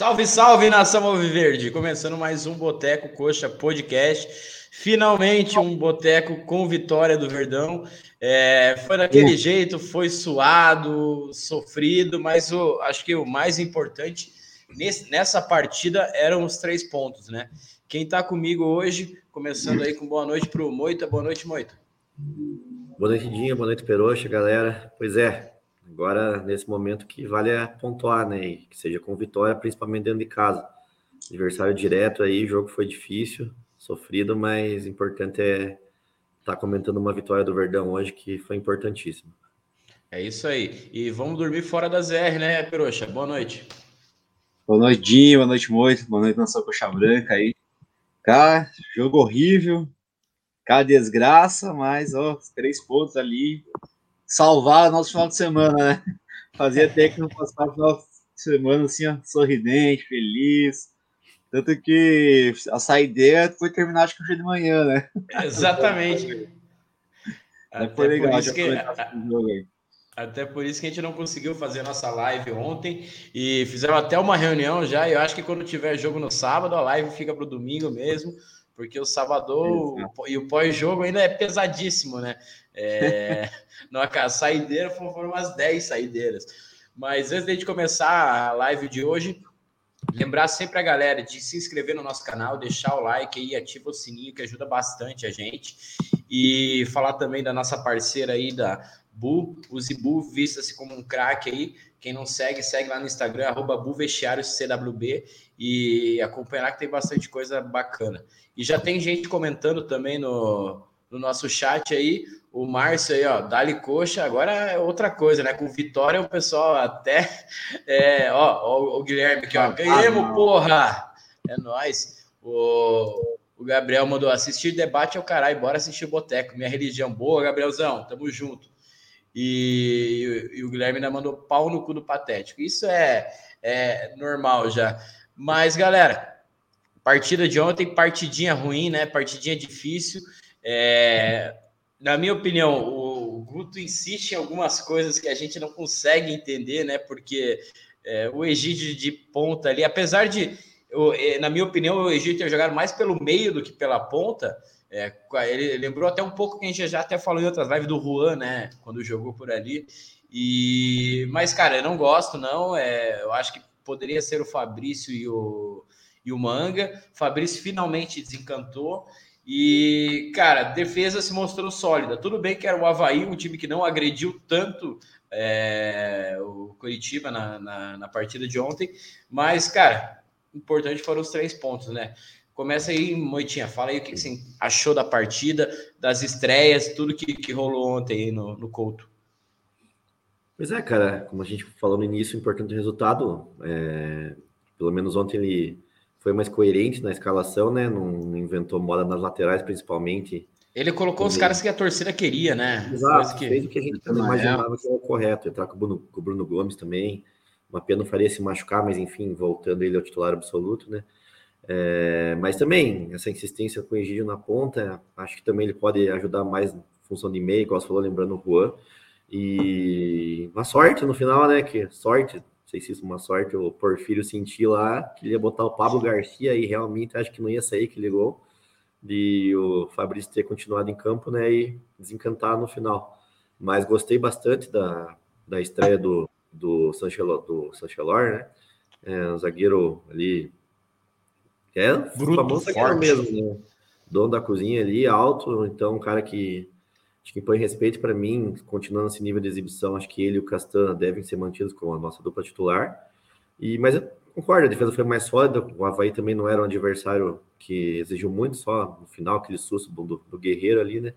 Salve, salve, nação Alviverde! Começando mais um Boteco Coxa Podcast. Finalmente um boteco com vitória do Verdão. É, foi daquele jeito, foi suado, sofrido, mas o, acho que o mais importante nesse, nessa partida eram os três pontos, né? Quem está comigo hoje, começando aí com boa noite para o Moita. Boa noite, Moita. Boa noite, Dinha. Boa noite, Peroxa, galera. Pois é, Agora, nesse momento que vale é pontuar, né? E que seja com vitória, principalmente dentro de casa. Adversário direto aí, o jogo foi difícil, sofrido, mas importante é estar tá comentando uma vitória do Verdão hoje que foi importantíssima. É isso aí. E vamos dormir fora da ZR, né, Peroxa? Boa noite. Boa noite, Dinho. Boa noite, Moito. Boa noite, nossa coxa branca aí. Cara, jogo horrível. Cara, desgraça, mas, ó, três pontos ali salvar nosso final de semana, né? Fazia até que não passar o final de semana assim, ó, sorridente, feliz. Tanto que a saideira foi terminar acho que hoje de manhã, né? Exatamente. até foi legal, por isso que, até por isso que a gente não conseguiu fazer nossa live ontem e fizemos até uma reunião já. Eu acho que quando tiver jogo no sábado, a live fica para o domingo mesmo, porque o sábado e o pós-jogo ainda é pesadíssimo, né? É, na saideira foram umas 10 saideiras. Mas antes de começar a live de hoje, lembrar sempre a galera de se inscrever no nosso canal, deixar o like aí, ativa o sininho que ajuda bastante a gente. E falar também da nossa parceira aí da Bu, o Zibu, vista-se como um craque aí. Quem não segue, segue lá no Instagram, arroba CWB, e acompanhar que tem bastante coisa bacana. E já tem gente comentando também no, no nosso chat aí. O Márcio aí, ó, Dali Coxa, agora é outra coisa, né? Com vitória o pessoal até. É, ó, ó, o Guilherme aqui, ó. Ah, Ganhamos, porra! É nóis. O, o Gabriel mandou assistir debate ao caralho, bora assistir o Boteco. Minha religião. Boa, Gabrielzão, tamo junto. E, e, o Guilherme ainda mandou pau no cu do patético. Isso é, é normal já. Mas, galera, partida de ontem, partidinha ruim, né? Partidinha difícil. É, na minha opinião, o Guto insiste em algumas coisas que a gente não consegue entender, né? Porque é, o Egídio de ponta ali, apesar de, eu, é, na minha opinião, o Egídio ter jogado mais pelo meio do que pela ponta, é, ele lembrou até um pouco que a gente já até falou em outras lives do Juan, né? Quando jogou por ali. E, mas, cara, eu não gosto, não. É, eu acho que poderia ser o Fabrício e o, e o Manga. Fabrício finalmente desencantou. E, cara, defesa se mostrou sólida. Tudo bem que era o Havaí, um time que não agrediu tanto é, o Curitiba na, na, na, partida de ontem, mas, cara, importante foram os três pontos, né? Começa aí, Moitinha, fala aí o que você achou da partida, das estreias, tudo que, que rolou ontem aí no, no Couto. Pois é, cara, como a gente falou no início, importante resultado. É, pelo menos ontem ele foi mais coerente na escalação, né? Não inventou moda nas laterais, principalmente. Ele colocou os caras que a torcida queria, né? Exato, que... fez o que a gente também imaginava que era o correto. Entrar com o, Bruno, com o Bruno Gomes também. Uma pena não faria se machucar, mas enfim, voltando ele ao titular absoluto, né? É, mas também, essa insistência com o Egídio na ponta, acho que também ele pode ajudar mais em função de meio, igual você falou, lembrando o Juan. E uma sorte no final, né? Que sorte, sei se isso é uma sorte, o Porfírio sentiu lá que ele ia botar o Pablo Garcia e realmente acho que não ia sair aquele gol. De o Fabrício ter continuado em campo, né? E desencantar no final. Mas gostei bastante da, da estreia do, do Sanchelor, do Sanchelor, né? É, um zagueiro ali. É Bruto, famoso zagueiro mesmo, né? Dono da cozinha ali, alto, então um cara que Acho que põe respeito para mim, continuando esse nível de exibição, acho que ele e o Castana devem ser mantidos como a nossa dupla titular. E, mas eu concordo, a defesa foi mais sólida, o Havaí também não era um adversário que exigiu muito, só no final, aquele susto do, do Guerreiro ali, né?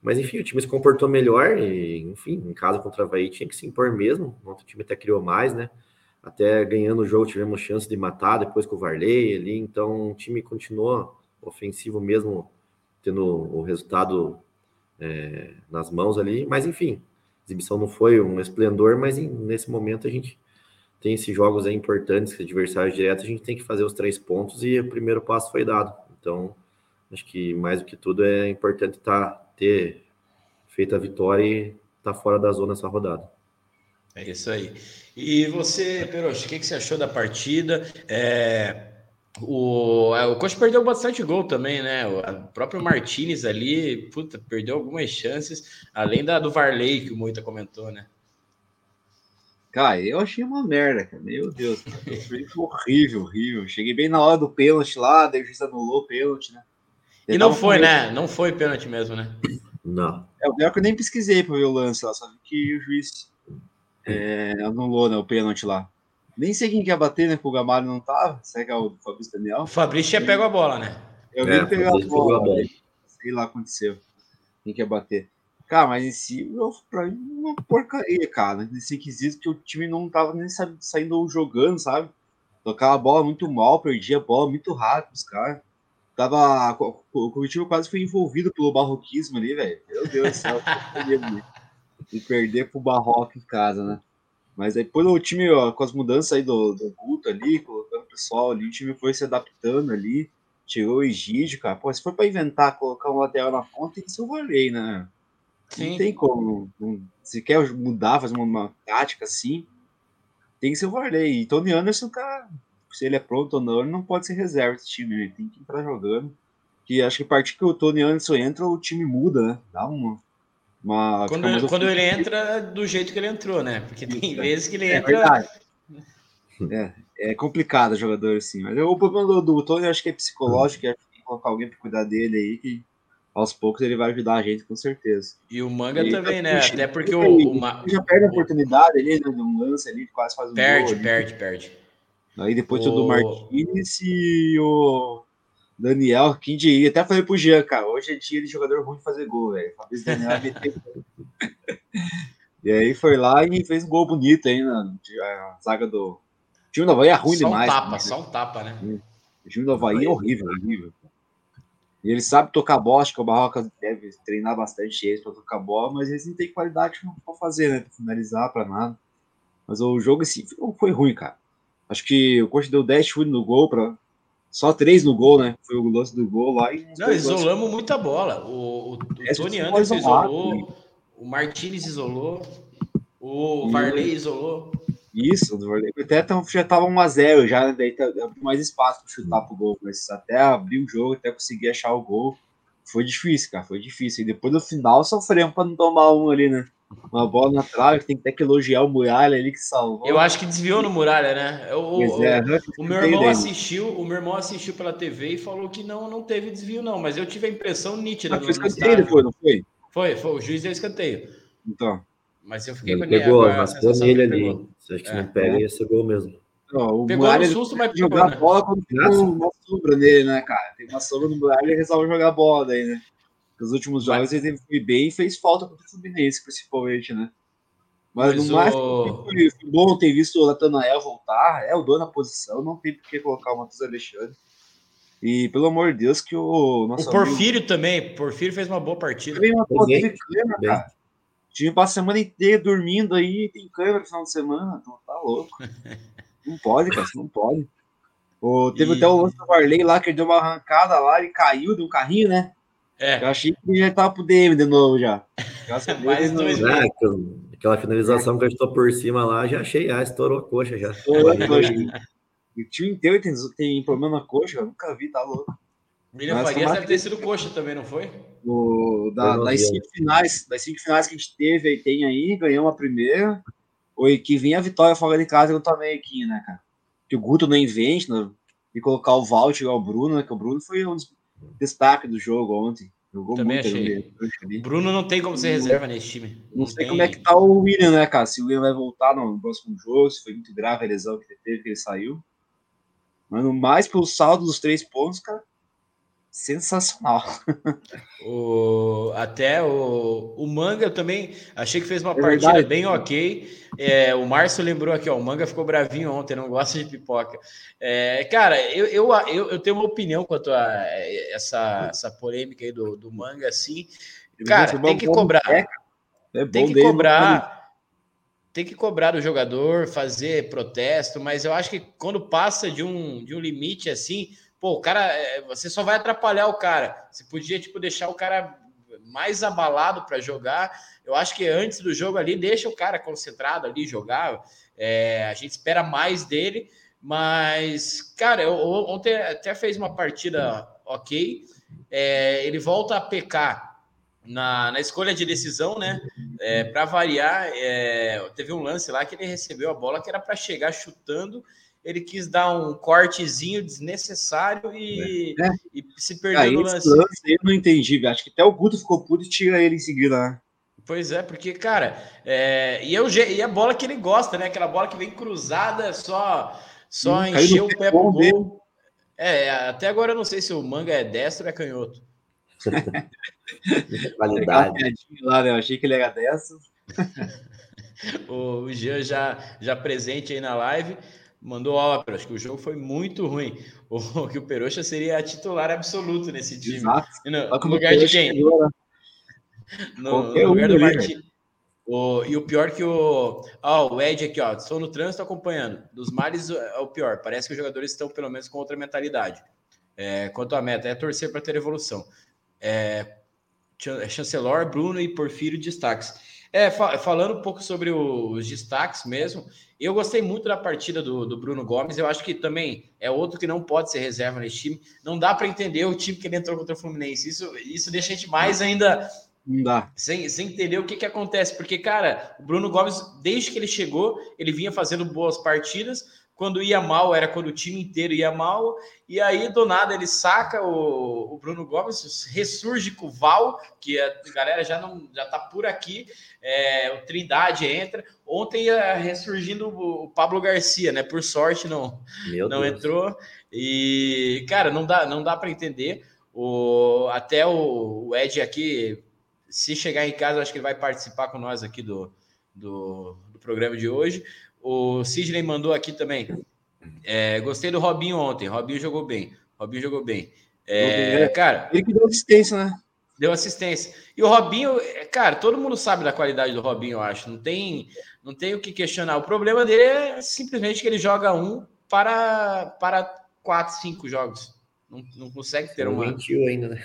Mas enfim, o time se comportou melhor e, enfim, em casa contra o Havaí tinha que se impor mesmo. O outro time até criou mais, né? Até ganhando o jogo tivemos chance de matar depois com o Varley ali, então o time continuou ofensivo mesmo, tendo o resultado é, nas mãos ali, mas enfim, a exibição não foi um esplendor, mas em, nesse momento a gente tem esses jogos aí importantes, adversários diretos, a gente tem que fazer os três pontos e o primeiro passo foi dado. Então, acho que mais do que tudo é importante tá, ter feito a vitória e estar tá fora da zona essa rodada. É isso aí. E você, Peroche, o que, que você achou da partida? É, o, é, o Coxa perdeu bastante gol também, né? O próprio Martinez ali, puta, perdeu algumas chances, além da do Varley, que o Moita comentou, né? Cara, eu achei uma merda, cara. Meu Deus, foi horrível, horrível. Cheguei bem na hora do pênalti lá, daí o juiz anulou o pênalti, né? e não foi, né? Não foi pênalti mesmo, né? Não. É o pior que eu nem pesquisei pra ver o lance lá, só que o juiz é, anulou né, o pênalti lá. Nem sei quem quer bater, né? Porque o Gamalho não tava. Será que é o Fabrício Daniel? O Fabrício tinha pego a bola, né? Eu é, nem peguei a bola. A bola. Sei lá o que aconteceu. Quem quer bater. Cara, mas em si, eu, pra mim, uma porcaria, cara. Nesse quesito que o time não tava nem saindo jogando, sabe? Tocava a bola muito mal, perdia a bola muito rápido, os caras. Tava. O, time quase foi envolvido pelo barroquismo ali, velho. Meu Deus do céu. e perder pro Barroco em casa, né? Mas depois o time, ó, com as mudanças aí do, do Guto ali, colocando o pessoal ali, o time foi se adaptando ali, tirou o Egídio, cara. Pô, se for pra inventar, colocar um lateral na ponta, tem que ser o Varley, né? Sim. Não tem como. Não, se quer mudar, fazer uma, uma, tática assim, tem que ser o Varley. E Tony Anderson, cara, se ele é pronto ou não, ele não pode ser reserva desse time, ele tem que entrar jogando. Que acho que a partir que o Tony Anderson entra, o time muda, né? Dá uma, quando, quando ele entra do jeito que ele entrou, né? Porque tem vezes que ele é entra. É, é complicado jogador assim. Mas o problema do, do Tony acho que é psicológico, é colocar alguém para cuidar dele aí, que aos poucos ele vai ajudar a gente com certeza. E o Manga e também, né? Até porque o, o, o já perde a oportunidade ali, né? Um lance ali, quase faz um Perde, gol, perde, perde. Aí depois o do Martins e o Daniel, quem diria? Até falei pro Jean, cara, hoje é dia de jogador ruim fazer gol, velho. Fabrício Daniel E aí foi lá e fez um gol bonito aí na a zaga do. O time do Havaí é ruim só demais. Só um tapa, né? só um tapa, né? O time do Havaí é horrível, horrível. E ele sabe tocar bola, acho que o Barroca deve treinar bastante eles para tocar bola, mas eles não têm qualidade para fazer, né? Pra finalizar, para nada. Mas o jogo assim foi ruim, cara. Acho que o Coach deu 10 chutes no gol para só três no gol, né? Foi o lance do gol lá. E não, isolamos muita bola. O, o, o Tony Anderson isolou, o Martinez isolou, o Varley isolou. Isso, o Varley até já estava 1x0 já, né? Daí tá, mais espaço para chutar pro gol. Mas até abrir o jogo, até conseguir achar o gol. Foi difícil, cara, foi difícil. E depois no final sofremos para não tomar um ali, né? Uma bola na trave, que tem que ter que elogiar o Muralha ali que salvou. Eu acho que desviou no Muralha, né? O, o, é, o meu irmão assistiu, o meu irmão assistiu pela TV e falou que não, não teve desvio, não. Mas eu tive a impressão nítida. Mas foi escanteio depois, não foi? Foi, foi. O juiz deu escanteio. Então. Mas eu fiquei ele com pegou, raspou nele ali. Se a gente é, não pega, ia ser gol mesmo. Não, o pegou Muralha, no susto, mas jogar né? bola quando tem uma sombra nele, né, cara? Tem uma sombra no Muralha e resolve jogar bola daí, né? Nos últimos jogos ele foi bem e fez falta contra o Fluminense, principalmente, né? Mas, Mas no mais, o... foi, foi bom ter visto o Natanael voltar. É o dono da posição, não tem por que colocar o Matheus Alexandre. E pelo amor de Deus, que o nosso. O Porfírio amigo... também. Porfírio fez uma boa partida. Também uma boa teve câmera, cara. O time passa a semana inteira dormindo aí, tem câmera no final de semana. Então tá louco. não pode, cara, não pode. O, teve e... até o lance do Varley lá, que ele deu uma arrancada lá e caiu de um carrinho, né? É. Eu achei que ele já tava pro DM de novo já. Mais dois, né? Aquela finalização que eu estou por cima lá, já achei, ah, estourou a coxa já. Estourou a coxa. o time inteiro tem, tem problema na coxa, eu nunca vi, tá louco. William Farias deve ter sido coxa também, não foi? O, da, das, cinco finais, das cinco finais que a gente teve aí, tem aí, ganhamos a primeira. O que vinha a vitória fora de casa eu também aqui, né, cara? Que o Guto não invente, né? E colocar o Valt e o Bruno, né? Que o Bruno foi um dos destaques do jogo ontem. Jogou Também muito achei. Bruno não tem como ser reserva nesse time. Não, não sei tem... como é que tá o William, né, cara? Se o William vai voltar no próximo jogo, se foi muito grave a lesão que ele teve, que ele saiu. Mas no mais pelo saldo dos três pontos, cara, sensacional. o, até o, o Manga eu também achei que fez uma é partida verdade. bem ok. É, o Márcio lembrou aqui, ó, o Manga ficou bravinho ontem, não gosta de pipoca. É, cara, eu, eu, eu, eu, tenho uma opinião quanto a essa, essa polêmica aí do, do Manga, assim. Cara, tem que cobrar. É tem que cobrar. Tem que cobrar do jogador, fazer protesto, mas eu acho que quando passa de um, de um limite assim, pô, o cara, é, você só vai atrapalhar o cara. Você podia, tipo, deixar o cara mais abalado para jogar. Eu acho que antes do jogo ali, deixa o cara concentrado ali jogar. É, a gente espera mais dele, mas, cara, eu, ontem até fez uma partida ok. É, ele volta a pecar na, na escolha de decisão, né? É, para variar, é, teve um lance lá que ele recebeu a bola que era para chegar chutando. Ele quis dar um cortezinho desnecessário e, é. e se perdeu ah, no lance. lance. Eu não entendi, acho que até o Guto ficou puto e tira ele em seguida. Né? Pois é, porque, cara, é, e, eu, e a bola que ele gosta, né? Aquela bola que vem cruzada, só, só hum, encher o pé pro gol. É, até agora eu não sei se o manga é destro ou é canhoto. Qualidade. Lá, né? Eu achei que ele era dessa. o Jean já, já presente aí na live mandou ópera. Acho que o jogo foi muito ruim. O, que o Peroxa seria titular absoluto nesse time. Exato. No, no lugar de quem? No, no lugar do Martins. O, e o pior que o. Ah, o Ed aqui, ó. Estou no trânsito acompanhando. Dos males é o pior. Parece que os jogadores estão, pelo menos, com outra mentalidade. É, quanto à meta, é torcer para ter evolução. É, é, Chancelor, Bruno e Porfírio destaques. É, falando um pouco sobre os destaques mesmo, eu gostei muito da partida do, do, Bruno Gomes. Eu acho que também é outro que não pode ser reserva nesse time. Não dá para entender o time que ele entrou contra o Fluminense. Isso, isso deixa a gente mais ainda não dá. Sem, sem entender o que, que acontece. Porque, cara, o Bruno Gomes, desde que ele chegou, ele vinha fazendo boas partidas. Quando ia mal, era quando o time inteiro ia mal. E aí, do nada, ele saca o, o Bruno Gomes, ressurge com o Val, que a galera já não já tá por aqui. É, o Trindade entra. Ontem ia ressurgindo o, o Pablo Garcia, né? Por sorte, não, não entrou. E, cara, não dá, não dá para entender. O, até o, o Ed aqui se chegar em casa, acho que ele vai participar com nós aqui do, do, do programa de hoje. O Sidney mandou aqui também. É, gostei do Robinho ontem. Robinho jogou bem. Robinho jogou bem. É, cara. Ele que deu assistência, né? Deu assistência. E o Robinho, é, cara, todo mundo sabe da qualidade do Robinho, eu acho. Não tem, não tem o que questionar. O problema dele é simplesmente que ele joga um para, para quatro, cinco jogos. Não, não consegue ter uma. Mentiu ainda, né?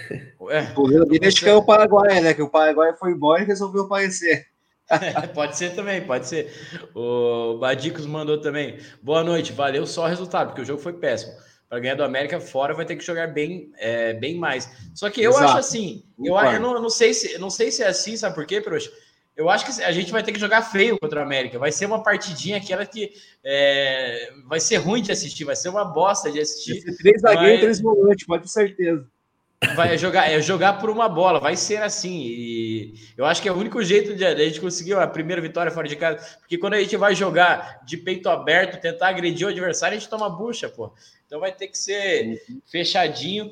É, o dele acho que é o Paraguai, né? Que o Paraguai foi embora e resolveu aparecer. pode ser também, pode ser. O Badicos mandou também. Boa noite, valeu só o resultado, porque o jogo foi péssimo. Para ganhar do América fora vai ter que jogar bem, é, bem mais. Só que eu Exato. acho assim, eu, eu não, não, sei se, não sei se é assim, sabe por quê, Peruxa? Eu acho que a gente vai ter que jogar feio contra o América. Vai ser uma partidinha aquela que é, vai ser ruim de assistir, vai ser uma bosta de assistir. Vai ser três zagueiros e três volantes, pode ter certeza. Vai jogar, é jogar por uma bola, vai ser assim. E eu acho que é o único jeito de, a gente conseguir a primeira vitória fora de casa, porque quando a gente vai jogar de peito aberto, tentar agredir o adversário, a gente toma bucha, pô. Então vai ter que ser fechadinho.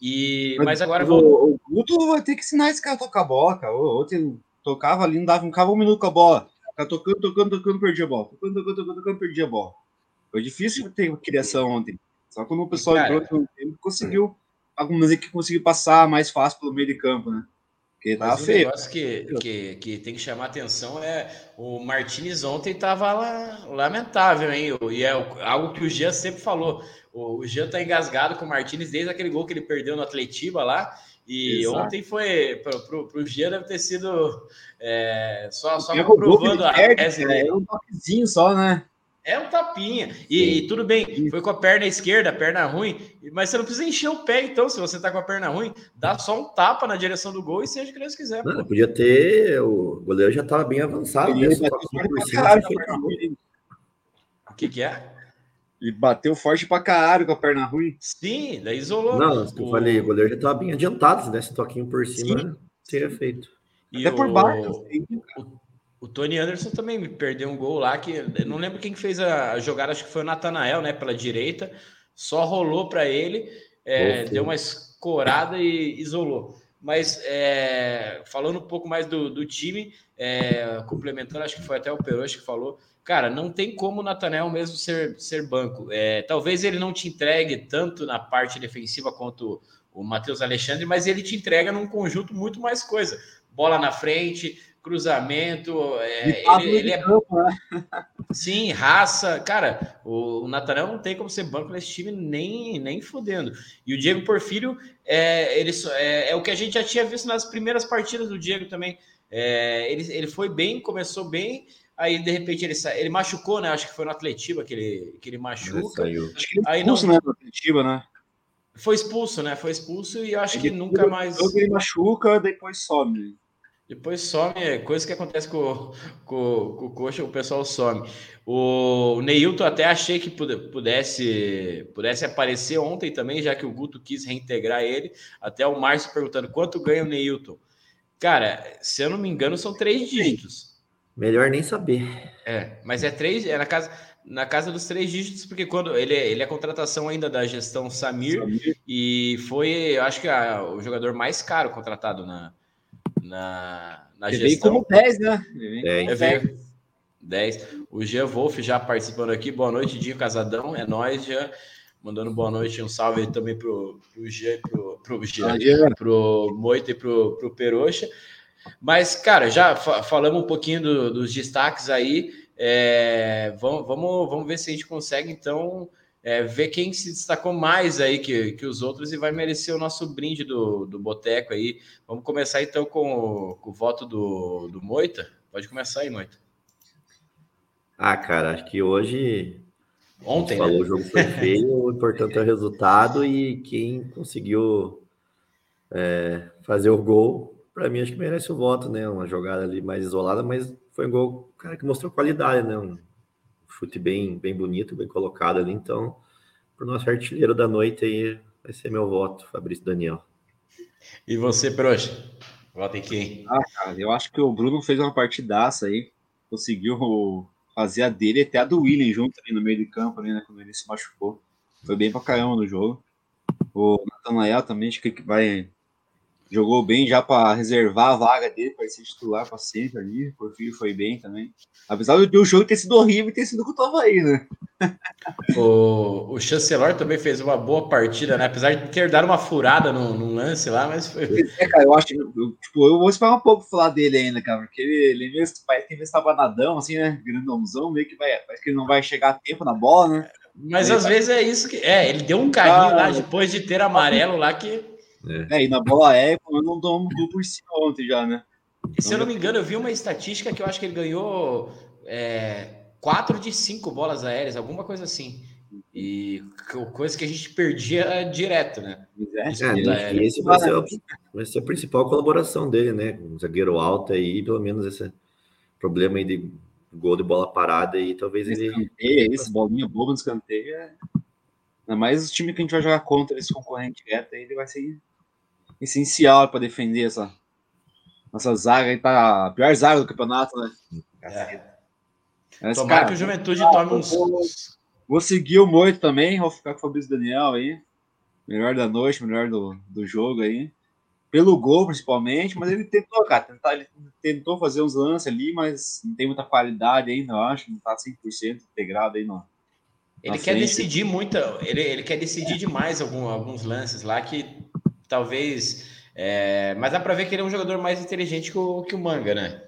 E mas, mas agora o, o Guto vai ter que ensinar esse cara a tocar bola, cara. Ontem tocava ali, não dava, um cabo um minuto com a bola. Ficava tocando, tocando, tocando, perdia a bola. Tocando, tocando, tocando, tocando, perdia a bola. Foi difícil ter criação ontem. Só quando o pessoal Cara, entrou no conseguiu. Algumas que conseguiu passar mais fácil pelo meio de campo, né? Porque tá Mas feio. O negócio que, que, que tem que chamar atenção é o Martinez ontem estava lá, lamentável, hein? E é algo que o Jean sempre falou. O, o Jean tá engasgado com o Martinez desde aquele gol que ele perdeu no Atletiba lá. E Exato. ontem foi para o Gia deve ter sido é, só, só comprovando a tese dele. É um toquezinho só, né? É um tapinha. E, e, tudo bem, foi com a perna esquerda, a perna ruim, mas você não precisa encher o pé, então, se você tá com a perna ruim, dá só um tapa na direção do gol e seja o que Deus quiser. Não, podia ter. O goleiro já estava bem avançado. Né? O que, que é? E bateu forte pra caralho com a perna ruim. Sim, daí isolou. Não, o... eu falei, o goleiro já estava bem adiantado, se desse toquinho por cima, Sim. teria feito. E Até o... por baixo. Assim. O, o, Tony Anderson também me perdeu um gol lá, que não lembro quem fez a jogada, acho que foi o Natanael, né, pela direita. Só rolou para ele, é, deu uma escorada e isolou. Mas é, falando um pouco mais do, do time, é, complementando, acho que foi até o Peroche que falou, cara, não tem como o Natanel mesmo ser, ser banco. É, talvez ele não te entregue tanto na parte defensiva quanto o Matheus Alexandre, mas ele te entrega num conjunto muito mais coisa. Bola na frente, cruzamento, é, ele, ele é... Campo, né? Sim, raça. Cara, O, o Natanel não tem como ser banco nesse time nem, nem fodendo. E o Diego Porfírio é, ele, é, é, o que a gente já tinha visto nas primeiras partidas do Diego também. É, ele, ele foi bem, começou bem, aí de repente ele, ele machucou, né? Acho que foi no Atletiba que ele, que ele machuca. Ele Acho que ele aí expulso, não... né? No Atletiba, né? Foi expulso, né? Foi expulso e eu acho ele que nunca mais. Ele machuca, depois some. Depois some, é coisa que acontece com, com, com o coxa, o pessoal some. O Neilton até achei que pudesse, pudesse aparecer ontem também, já que o Guto quis reintegrar ele. Até o Márcio perguntando quanto ganha o Neilton. Cara, se eu não me engano, são três dígitos. Melhor nem saber. É, mas é três, é na casa, na casa dos três dígitos, porque quando ele, é, ele é contratação ainda da gestão Samir, Samir. e foi, eu acho que a, o jogador mais caro contratado na, na, na ele gestão. Veio como 10, né? Ele veio. 10. O Jean Wolf já participando aqui. Boa noite, Dinho Casadão. É nós, já Mandando boa noite, um salve também pro, pro Jean, pro, pro, Jean, pro Moita e pro, pro Peroxa. Mas, cara, já fa falamos um pouquinho do, dos destaques aí. É, vamos, vamos, vamos ver se a gente consegue, então, é, ver quem se destacou mais aí que, que os outros e vai merecer o nosso brinde do, do Boteco aí. Vamos começar então com o, com o voto do, do Moita. Pode começar aí, Moita. Ah, cara, acho que hoje. Ontem, né? falou, né? o jogo foi feio, o importante é o resultado e quem conseguiu é, fazer o gol, para mim, acho que merece o voto, né? Uma jogada ali mais isolada, mas foi um gol, cara, que mostrou qualidade, né? Um, chute bem, bem bonito, bem colocado ali. Então, para o nosso artilheiro da noite aí, vai ser meu voto, Fabrício Daniel. E você, Proxa? Vota em quem? Ah, cara, eu acho que o Bruno fez uma partidaça aí, conseguiu fazer a dele até a do William junto ali no meio de campo, ali, né, quando ele se machucou. Foi bem pra caramba no jogo. O Nathanael também, acho que vai jogou bem já para reservar a vaga dele para ser titular para sempre ali. Porfírio foi bem também. Apesar do jogo ter sido horrível e ter sido com o aí, né? o, o também fez uma boa partida, né? Apesar de ter dado uma furada no, no lance lá, mas foi. É, cara, eu acho eu, tipo, eu vou esperar um pouco falar dele ainda, cara, porque ele, ele mesmo parece que ele estava nadão, assim, né? Grandãozão, meio que vai. Parece que ele não vai chegar a tempo na bola, né? Mas às vezes é isso que. É, ele deu um carrinho ah, lá depois de ter amarelo lá que é. é, e na bola é, eu não dou um por cima ontem já, né? Se eu não me engano, eu vi uma estatística que eu acho que ele ganhou é, 4 de 5 bolas aéreas, alguma coisa assim. E coisa que a gente perdia direto, né? É, é e esse vai ser, a, vai ser a principal colaboração dele, né? Um zagueiro alto aí, pelo menos esse problema aí de gol de bola parada e talvez esse ele. Escanteio, esse bolinha boba no escanteio é. Ainda mais o time que a gente vai jogar contra esse concorrente direto aí, ele vai ser essencial para defender essa nossa zaga aí tá a pior zaga do campeonato, né? É. Mas, Tomara cara, que o Juventude tome uns. Vou, vou seguir o Moito também, vou ficar com o Fabrício Daniel aí. Melhor da noite, melhor do, do jogo aí. Pelo gol, principalmente, mas ele tentou, cara, tentar, ele tentou fazer uns lances ali, mas não tem muita qualidade ainda, eu acho, não tá 100% integrado aí não. Ele quer frente. decidir muito, ele, ele quer decidir demais algum, alguns lances lá que talvez. É, mas dá para ver que ele é um jogador mais inteligente que o, que o Manga, né?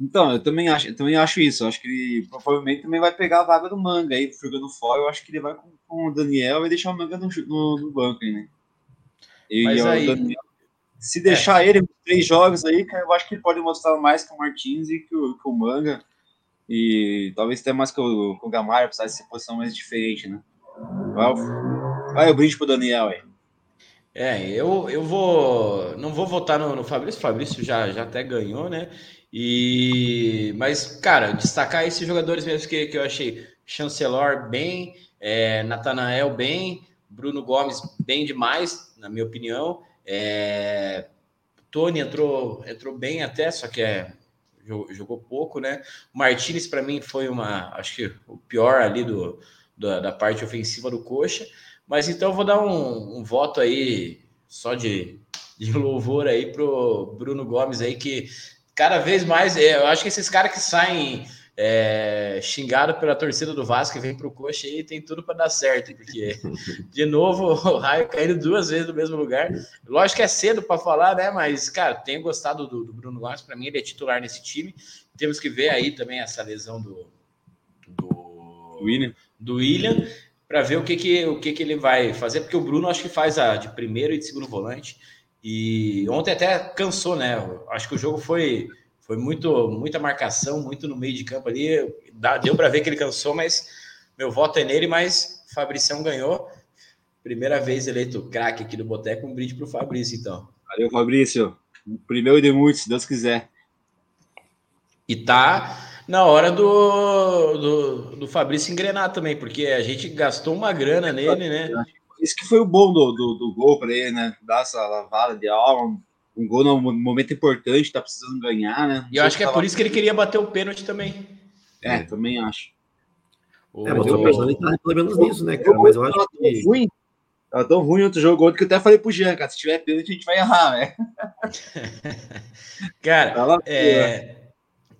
Então, eu também acho, eu também acho isso. Eu acho que ele provavelmente também vai pegar a vaga do Manga aí, jogando fora. Eu acho que ele vai com, com o Daniel e deixar o Manga no, no, no banco aí, né? E, Mas aí... Daniel, se deixar é. ele três jogos aí, eu acho que ele pode mostrar mais que o Martins e que o, que o Manga. E talvez até mais que o, que o Gamalho, precisar de ser posição mais diferente, né? Vai, vai o brinde pro Daniel aí. É, eu, eu vou. Não vou votar no, no Fabrício, Fabrício já, já até ganhou, né? E, mas, cara, destacar esses jogadores mesmo que, que eu achei. Chancelor bem, é, Natanael bem, Bruno Gomes bem demais, na minha opinião. É, Tony entrou, entrou bem até, só que é, jogou pouco, né? Martinez, para mim, foi uma. Acho que o pior ali do, da parte ofensiva do Coxa. Mas então eu vou dar um, um voto aí só de, de louvor aí pro Bruno Gomes aí, que cada vez mais, é, eu acho que esses caras que saem é, xingado pela torcida do Vasco e vem pro coxa aí tem tudo para dar certo, porque de novo o raio caindo duas vezes no mesmo lugar. Lógico que é cedo para falar, né? Mas, cara, tenho gostado do, do Bruno Gomes, para mim ele é titular nesse time. Temos que ver aí também essa lesão do, do William, do William para ver o que, que, o que, que ele vai fazer, porque o Bruno acho que faz a de primeiro e de segundo volante. E ontem até cansou, né? Acho que o jogo foi, foi muito, muita marcação, muito no meio de campo ali. Deu para ver que ele cansou, mas meu voto é nele, mas Fabricião ganhou. Primeira vez eleito craque aqui do Boteco, um brinde para o Fabrício, então. Valeu, Fabrício. Primeiro de muitos, se Deus quiser. E tá na hora do, do, do Fabrício engrenar também, porque a gente gastou uma grana nele, né? Isso que foi o bom do, do, do gol para ele, né? Dar essa lavada de alma, um gol num momento importante, tá precisando ganhar, né? e eu acho que é por isso que ele queria bater o pênalti também. É, é. também acho. O... É, mostrou personalidade pelo menos nisso, né, cara? Mas eu acho que. Ruim. Tava tão ruim outro jogo outro que eu até falei pro Jean, cara, se tiver pênalti a gente vai errar, né? cara, é,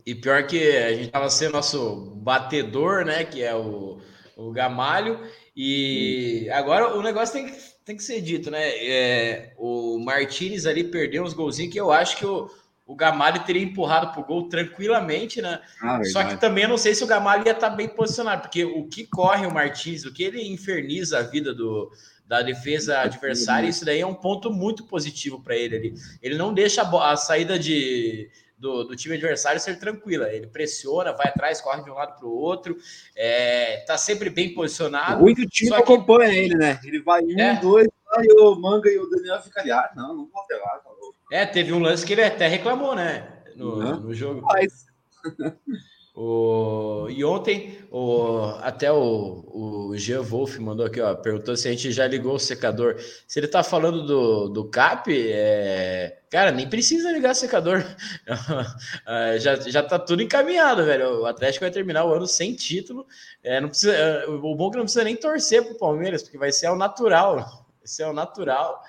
e pior que a gente tava sendo nosso batedor, né? Que é o, o Gamalho. E agora o negócio tem que, tem que ser dito, né? É, o Martinez ali perdeu uns golzinhos que eu acho que o, o Gamalho teria empurrado pro gol tranquilamente, né? Ah, Só que também eu não sei se o Gamalho ia estar tá bem posicionado, porque o que corre o Martins, o que ele inferniza a vida do, da defesa adversária, isso daí é um ponto muito positivo para ele ali. Ele não deixa a, a saída de do, do, time adversário ser tranquila. Ele pressiona, vai atrás, corre de um lado para o outro, é, tá sempre bem posicionado. O único time que... acompanha ele, né? Ele vai um, é. dois, e o Manga e o Daniel ficam ali. Ah, não, não vou até lá. Tá é, teve um lance que ele até reclamou, né? No, uhum. no jogo. Mas... O, e ontem, o, até o, o Jean Wolf mandou aqui, ó, perguntou se a gente já ligou o secador. Se ele tá falando do, do CAP, é, cara, nem precisa ligar o secador. É, já, já tá tudo encaminhado, velho. O Atlético vai terminar o ano sem título. É, não precisa, é, o bom é que não precisa nem torcer pro Palmeiras, porque vai ser ao natural. Vai ser ao natural.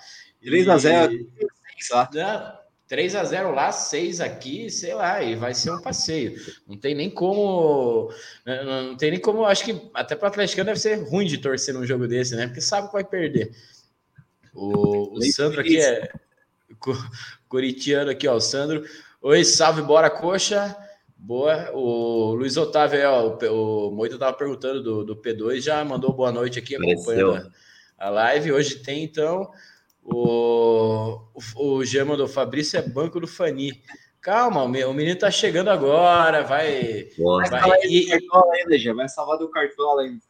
3 a 0 e, 3 a 0 lá, 6 aqui, sei lá, e vai ser um passeio. Não tem nem como. Né, não tem nem como. Acho que até para o Atlético deve ser ruim de torcer num jogo desse, né? Porque sabe que vai perder. O, o Sandro aqui é. Coritiano aqui, ó. O Sandro. Oi, salve, bora, coxa. Boa. O Luiz Otávio, ó, o, o Moito estava perguntando do, do P2, já mandou boa noite aqui, acompanhando a, a live. Hoje tem, então. O, o, o Gema do Fabrício é banco do Fani. Calma, o menino tá chegando agora, vai. Vai, vai e, ainda, já vai salvar do cartola ainda.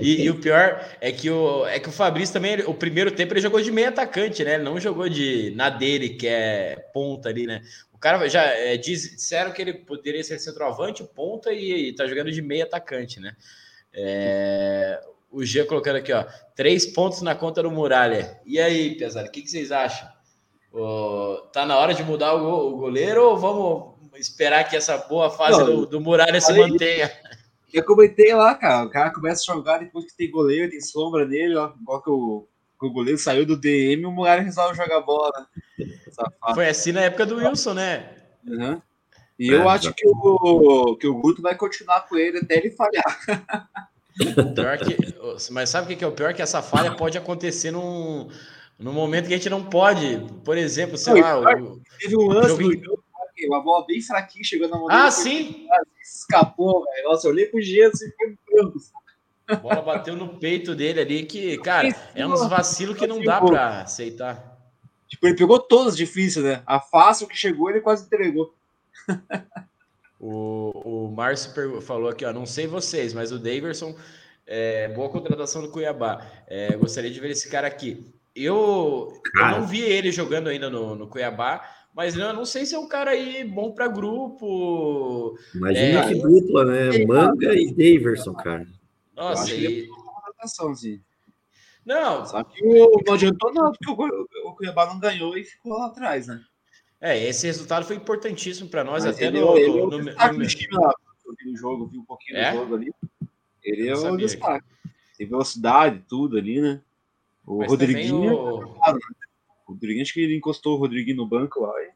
e, e, o pior é que o, é que o Fabrício também, o primeiro tempo ele jogou de meio atacante, né? Ele não jogou de na dele, que é ponta ali, né? O cara já é, diz, disseram que ele poderia ser centroavante, ponta e, e tá jogando de meio atacante, né? É, o G colocando aqui, ó. Três pontos na conta do Muralha. E aí, pesado, o que, que, vocês acham? Oh, tá na hora de mudar o, go, o, goleiro ou vamos esperar que essa boa fase Não, do, do Muralha se mantenha? Eu comentei lá, cara. O cara começa a jogar depois que tem goleiro, tem sombra nele, ó. Igual que o, o goleiro saiu do DM, o Muralha resolve jogar bola. Foi assim na época do Wilson, né? Uhum. E é, eu acho que o, que o Guto vai continuar com ele até ele falhar. Pior que, mas sabe o que é o pior? Que essa falha pode acontecer num, num momento que a gente não pode. Por exemplo, sei não, lá. O, teve um lance jogo... no jogo, uma bola bem fraquinha chegando na mão Ah, sim! Escapou, velho. Nossa, eu olhei pro Gia assim, foi branco. A bola bateu no peito dele ali, que, cara, é uns vacilos que não dá para aceitar. Tipo, ele pegou todas difíceis, né? A fácil que chegou, ele quase entregou. O, o Márcio falou aqui, ó, não sei vocês, mas o Daverson, é, boa contratação do Cuiabá. É, gostaria de ver esse cara aqui. Eu, eu não vi ele jogando ainda no, no Cuiabá, mas eu não sei se é um cara aí bom para grupo. Imagina é, que dupla, né? Manga e Daverson, cara. Nossa, e... É. Não. Só que o, não adiantou não, porque o, o Cuiabá não ganhou e ficou lá atrás, né? É, esse resultado foi importantíssimo para nós, Mas até no, é, no, no, no, time lá, eu vi o jogo, vi um pouquinho é? do jogo ali. Ele é o destaque. Tem velocidade, tudo ali, né? O Mas Rodriguinho. O... Claro, né? O Rodriguinho, acho que ele encostou o Rodriguinho no banco lá. E...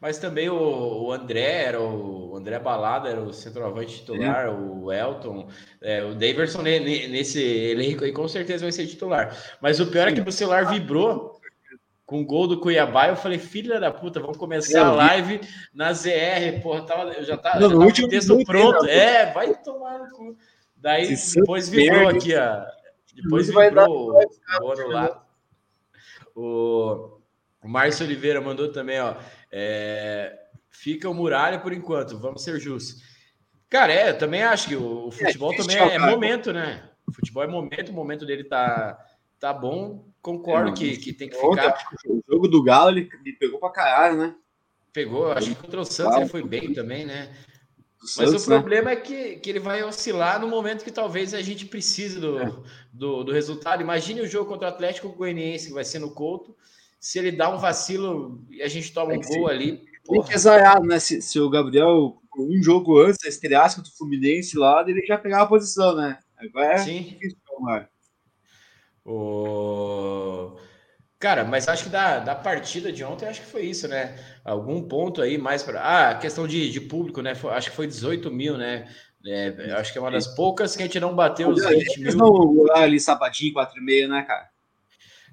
Mas também o, o André era o, o André Balada era o centroavante titular, é. o Elton, é, o Daverson nesse elenco aí com certeza vai ser titular. Mas o pior é que o celular vibrou com o gol do Cuiabá, eu falei, filha da puta, vamos começar a live na ZR, porra, tava, eu já tava, não, já tava o texto pronto. Né, é, vai tomar no cu. Daí depois vibrou aqui, ó. Depois vibrou o ouro lá. O, o Márcio Oliveira mandou também, ó. É, fica o Muralha por enquanto, vamos ser justos. Cara, é, eu também acho que o, o é, futebol é, também é, momento, né? O futebol é momento, o momento dele tá, tá bom. Concordo é, que, que tem que ficar. O jogo do Galo ele, ele pegou pra caralho, né? Pegou, acho que contra o Santos ele foi bem também, né? Mas Santos, o né? problema né? é que, que ele vai oscilar no momento que talvez a gente precise do, é. do, do, resultado. Imagine o jogo contra o Atlético Goianiense, que vai ser no Couto. Se ele dá um vacilo e a gente toma é um gol ali. Tem que exaiar, né? Se, se o Gabriel, um jogo antes, a estreasse contra o Fluminense lá, ele já pegava a posição, né? Agora é Sim. difícil O... Cara, mas acho que da, da partida de ontem, acho que foi isso, né? Algum ponto aí mais para. Ah, questão de, de público, né? Foi, acho que foi 18 mil, né? É, acho que é uma das poucas que a gente não bateu os 20 mil. Não, ali sapatinho, 4 e meio, né, cara?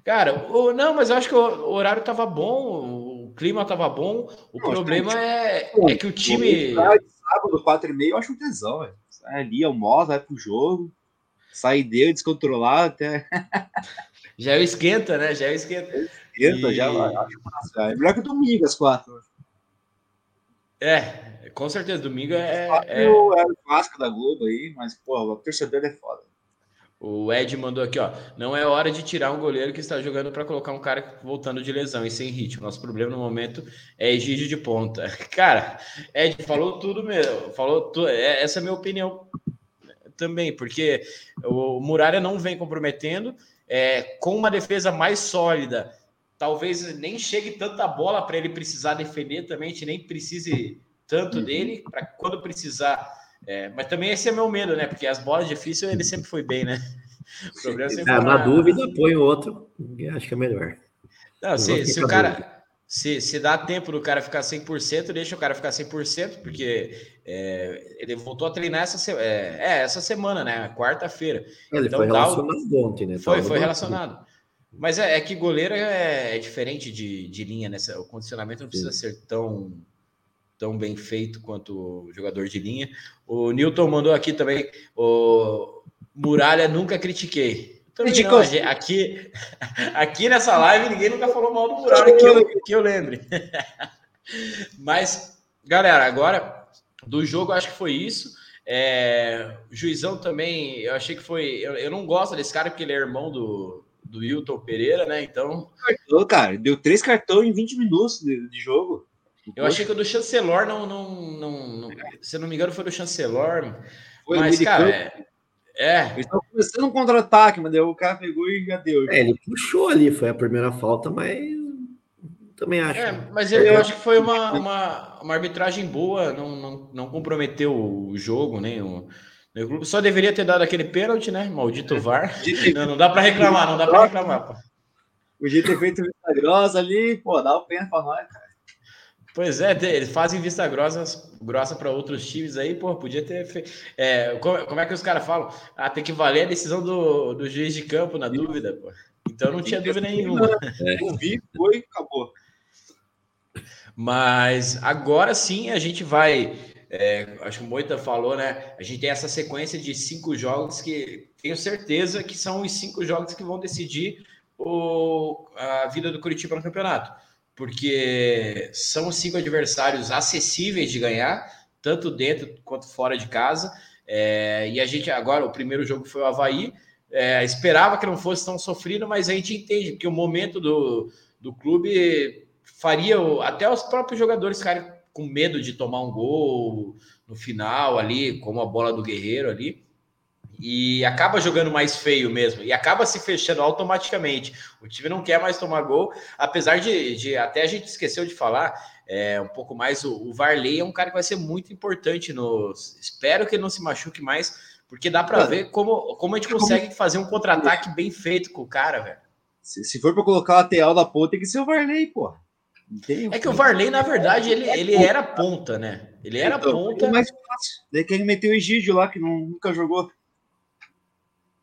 Cara, o, não, mas eu acho que o, horário tava bom, o clima tava bom. O não, problema é, é que o time. Sábado, 4 e meio, eu acho um tesão, velho. Sai ali, almoça, vai pro jogo, sai dele descontrolado até. Já é o esquenta, né? Já é o esquenta. Esquenta, e... já. É melhor que domingo às quatro. É, com certeza, domingo é. É, é o clássico da Globo aí, mas, pô, o torcedor é foda. O Ed mandou aqui, ó. Não é hora de tirar um goleiro que está jogando para colocar um cara voltando de lesão e sem ritmo. Nosso problema no momento é Egídio de ponta. Cara, Ed falou tudo mesmo. Falou tudo. É, essa é a minha opinião também, porque o Muralha não vem comprometendo é, com uma defesa mais sólida, talvez nem chegue tanta bola para ele precisar defender também, a gente nem precise tanto uhum. dele, para quando precisar. É, mas também esse é meu medo, né? Porque as bolas difíceis ele sempre foi bem, né? O problema sempre é, na dúvida, põe o outro, acho que é melhor. Não, se, se o cara. Se, se dá tempo do cara ficar 100%, deixa o cara ficar 100%, porque é, ele voltou a treinar essa, é, é essa semana, né? Quarta-feira. Ele então, foi relacionado o... ontem, né? Foi, foi relacionado. Mas é, é, que goleiro é, é diferente de, de linha, né? O condicionamento não precisa Sim. ser tão, tão bem feito quanto o jogador de linha. O Newton mandou aqui também. O Muralha nunca critiquei. Também não, aqui, aqui nessa live ninguém nunca falou mal do Muralha que eu, que eu lembre. Mas, galera, agora do jogo acho que foi isso. É, juizão também, eu achei que foi. Eu, eu, não gosto desse cara porque ele é irmão do, do Wilton Pereira, né? Então. Cartão, cara, deu três cartões em 20 minutos de, de jogo. Eu achei que o do Chancelor não, não, não, não, Se não me engano, foi do Chancelor. Foi mas, cara, é, é. Eles estão começando um contra-ataque, mas o cara pegou e já deu. É, ele puxou ali, foi a primeira falta, mas também acho. É, mas eu, eu, acho que foi uma, uma, uma arbitragem boa, não, não, não comprometeu o jogo, nem o. O clube só deveria ter dado aquele pênalti, né? Maldito VAR. Não, não dá para reclamar, não dá para reclamar. Pô. Podia ter feito vista grossa ali, pô, dá o pênalti para nós, cara. Pois é, eles fazem vista grossa, grossa para outros times aí, pô, podia ter feito. É, como, como, é que os caras falam? Ah, tem que valer a decisão do, do juiz de campo, na dúvida, pô. Então não tinha dúvida nenhuma. É. vi, foi, acabou. Mas agora sim a gente vai. É, acho que o Moita falou, né? A gente tem essa sequência de cinco jogos que tenho certeza que são os cinco jogos que vão decidir o, a vida do Curitiba no campeonato porque são cinco adversários acessíveis de ganhar, tanto dentro quanto fora de casa. É, e a gente agora, o primeiro jogo foi o Havaí. É, esperava que não fosse tão sofrido, mas a gente entende que o momento do, do clube faria até os próprios jogadores ficarem com medo de tomar um gol no final ali, como a bola do Guerreiro ali e acaba jogando mais feio mesmo, e acaba se fechando automaticamente. O time não quer mais tomar gol, apesar de, de até a gente esqueceu de falar é, um pouco mais, o, o, Varley é um cara que vai ser muito importante no. Espero que ele não se machuque mais, porque dá para ver como, como a gente consegue fazer um contra-ataque bem feito com o cara, velho. Se, se for para colocar o lateral da ponta, tem que ser o Varley, pô. É que o Varley, na verdade, ele, ele era ponta, né? Ele era então, ponta. É mais fácil. Daí que ele meteu o Egídio lá, que não, nunca jogou.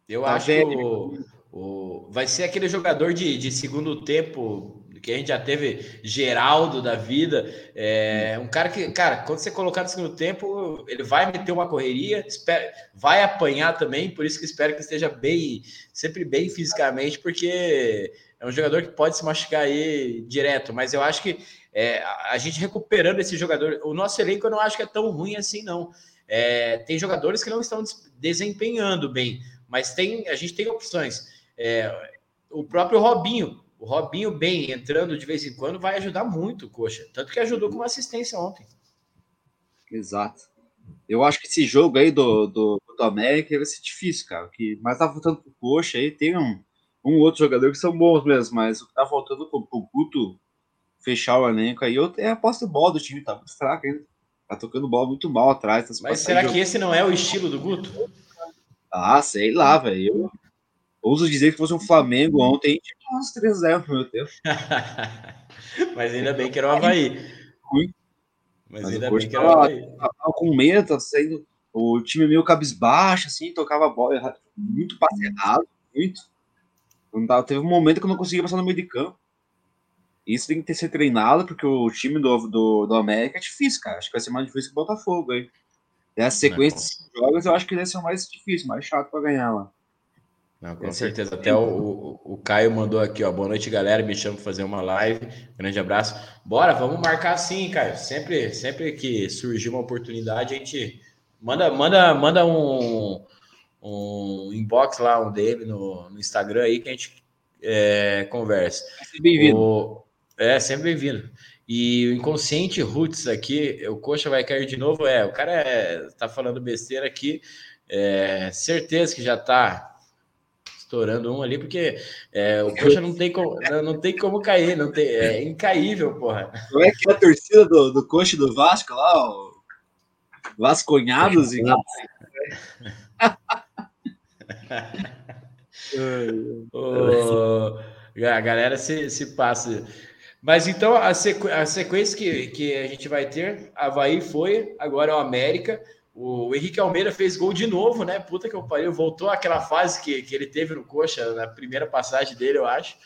Eu tá acho que o, o, vai ser aquele jogador de, de segundo tempo porque a gente já teve Geraldo da vida, é, um cara que, cara, quando você colocar no segundo tempo, ele vai meter uma correria, espera, vai apanhar também, por isso que espero que esteja bem, sempre bem fisicamente, porque é um jogador que pode se machucar aí direto, mas eu acho que é, a gente recuperando esse jogador, o nosso elenco eu não acho que é tão ruim assim, não. É, tem jogadores que não estão desempenhando bem, mas tem, a gente tem opções. É, o próprio Robinho, o Robinho bem entrando de vez em quando vai ajudar muito, coxa. Tanto que ajudou com uma assistência ontem. Exato. Eu acho que esse jogo aí do, do, do América vai ser difícil, cara. Que, mas tá faltando pro coxa aí, tem um, um outro jogador que são bons mesmo, mas o que tá faltando pro, pro Guto fechar o elenco aí, eu, é a posse de bola do time, tá muito fraco ainda. Tá tocando bola muito mal atrás. Tá mas será que esse não é o estilo do Guto? Ah, sei lá, velho. Eu ouso dizer que fosse um Flamengo ontem, tinha uns 3-0 no meu tempo. mas ainda bem que era o Havaí. Mas, mas ainda bem que era o Havaí. Tava, tava com medo, tá saindo. O time meio cabisbaixo, assim, tocava a bola muito passe errado, muito. Não dava, teve um momento que eu não conseguia passar no meio de campo. Isso tem que ter ser treinado, porque o time do, do, do América é difícil, cara. Acho que vai ser mais difícil que o Botafogo aí. E a sequência de jogos eu acho que deve ser o mais difícil, mais chato para ganhar lá. Não, com certeza. Até o, o, o, Caio mandou aqui, ó. Boa noite, galera. Me chamo para fazer uma live. Grande abraço. Bora, vamos marcar sim, Caio. Sempre, sempre que surgir uma oportunidade, a gente manda, manda, manda um, um inbox lá, um DM no, no Instagram aí que a gente é, conversa. Bem-vindo. É, sempre bem-vindo. E o inconsciente roots aqui, o coxa vai cair de novo. É, o cara é, tá falando besteira aqui. É, certeza que já tá estourando um ali, porque é, o coxa não tem como, não tem como cair, não tem, é incaível, porra. Como é que é a torcida do, do coxa do Vasco lá, o Vasconhados e. oh, a galera se, se passa. Mas então a, sequ... a sequência que, que a gente vai ter, Havaí foi, agora é o América. O Henrique Almeida fez gol de novo, né? Puta que eu pariu, voltou àquela fase que, que ele teve no Coxa, na primeira passagem dele, eu acho.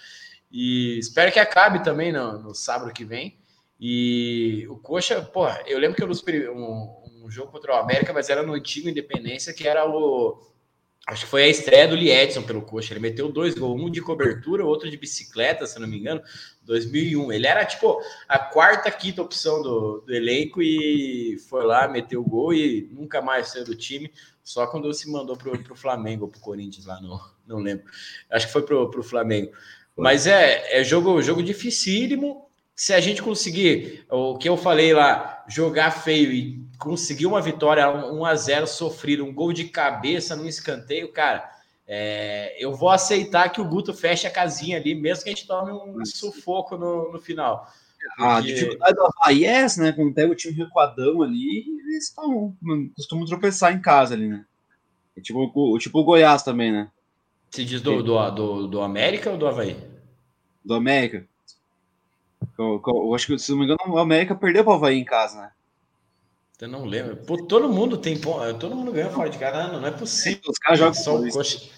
E espero que acabe também no, no sábado que vem. E o Coxa, porra, eu lembro que eu um, um jogo contra o América, mas era no antigo Independência, que era o Acho que foi a estreia do Liedson pelo Coxa. Ele meteu dois gols, um de cobertura, outro de bicicleta, se não me engano, 2001. Ele era tipo a quarta, quinta opção do, do elenco e foi lá, meteu o gol e nunca mais saiu do time. Só quando se mandou pro, pro Flamengo pro Corinthians lá, não, não lembro. Acho que foi pro, pro Flamengo. Mas é, é jogo, jogo dificílimo. Se a gente conseguir, o que eu falei lá, jogar feio e conseguir uma vitória 1 a 0 sofrido, um gol de cabeça no escanteio, cara, é, eu vou aceitar que o Guto feche a casinha ali, mesmo que a gente tome um sufoco no, no final. A dificuldade do Havaí é essa, né? Quando pega o time recuadão ali, eles tão, costumam tropeçar em casa ali, né? É tipo, o, tipo o Goiás também, né? Você diz do, do, do, do América ou do Havaí? Do América. Eu, eu, eu, acho que, se não me engano, o América perdeu para o Havaí em casa, né? Eu não lembro. Pô, todo mundo tem todo mundo ganha fora de casa. Não, não é possível. Os caras jogam só coxa.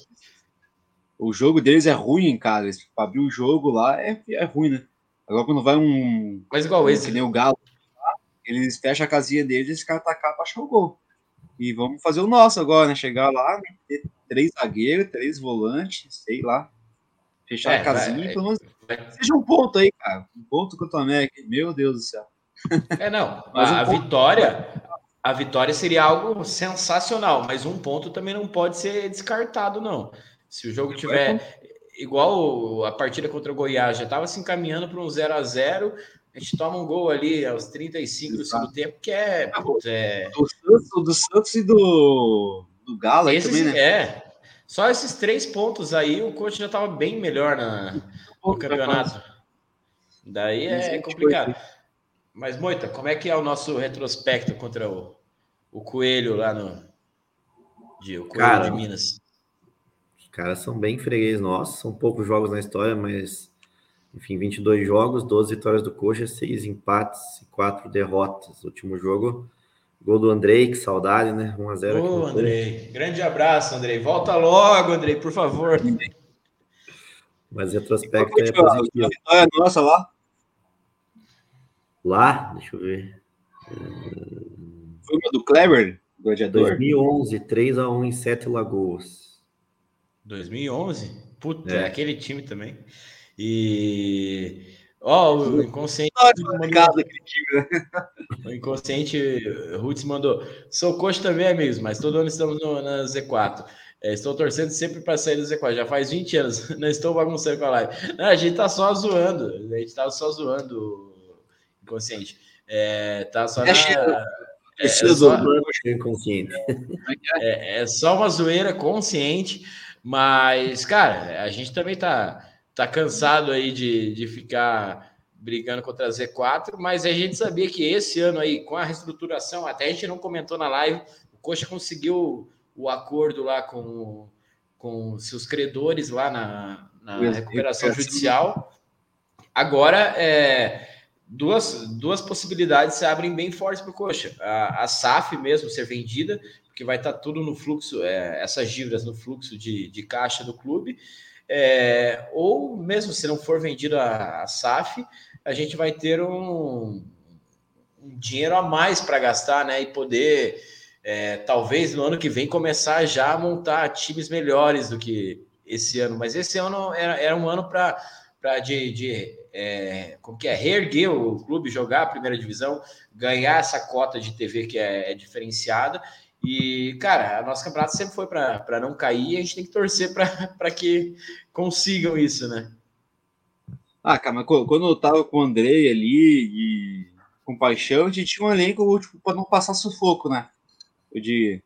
O jogo deles é ruim em casa. Pra abrir o jogo lá é, é ruim, né? Agora quando vai um. Mas igual esse. Que nem o Galo, eles fecham a casinha deles e esse cara atacar pra achar o gol. E vamos fazer o nosso agora, né? Chegar lá, ter três zagueiros, três volantes, sei lá. Fechar é, a casinha vai, pelo menos. Seja um ponto aí, cara. Um ponto contra o América. Meu Deus do céu. É, não. a, um vitória, a vitória seria algo sensacional, mas um ponto também não pode ser descartado, não. Se o jogo tiver igual a partida contra o Goiás, já estava se encaminhando para um 0 a 0 a gente toma um gol ali aos 35 do segundo tempo, que é. É... Do, Santos, do Santos e do, do Galo esses, também, né? É. Só esses três pontos aí, o coach já estava bem melhor na, no campeonato. Daí é complicado. Mas, Moita, como é que é o nosso retrospecto contra o, o Coelho lá no. De, o Coelho Cara, de Minas? Os caras são bem freguês nossos, são poucos jogos na história, mas. Enfim, 22 jogos, 12 vitórias do Coxa, 6 empates e 4 derrotas. último jogo, gol do Andrei, que saudade, né? 1x0. Ô, Andrei, grande abraço, Andrei. Volta logo, Andrei, por favor. Mas retrospecto é positivo. A vitória nossa lá, Lá, deixa eu ver. Foi uma do Kleber, gladiador? 2011, 3x1 em Sete Lagoas. 2011? Puta, é. aquele time também. E. Ó, oh, o inconsciente. Mandou... o inconsciente Roots mandou. Sou coach também, amigos, mas todo ano estamos no, na Z4. É, estou torcendo sempre para sair do Z4. Já faz 20 anos. Não estou bagunçando com a live. Não, a gente tá só zoando. A gente tá só zoando, inconsciente. É, tá só na. É, é, só, inconsciente. É, é só uma zoeira consciente, mas, cara, a gente também tá tá cansado aí de, de ficar brigando contra a Z4, mas a gente sabia que esse ano aí, com a reestruturação, até a gente não comentou na live, o Coxa conseguiu o acordo lá com, com seus credores lá na, na recuperação judicial. Agora, é, duas, duas possibilidades se abrem bem fortes para o Coxa. A, a SAF mesmo ser vendida, porque vai estar tá tudo no fluxo, é, essas dívidas no fluxo de, de caixa do clube, é, ou mesmo se não for vendida a, a SAF, a gente vai ter um, um dinheiro a mais para gastar, né? E poder, é, talvez no ano que vem, começar já a montar times melhores do que esse ano. Mas esse ano era, era um ano para de, de é, como que é, reerguer o clube, jogar a primeira divisão, ganhar essa cota de TV que é, é diferenciada e, cara, a nosso campeonato sempre foi para não cair e a gente tem que torcer para que consigam isso, né? Ah, cara, mas quando eu tava com o Andrei ali e com paixão, a gente tinha um elenco tipo, para não passar sufoco, né? De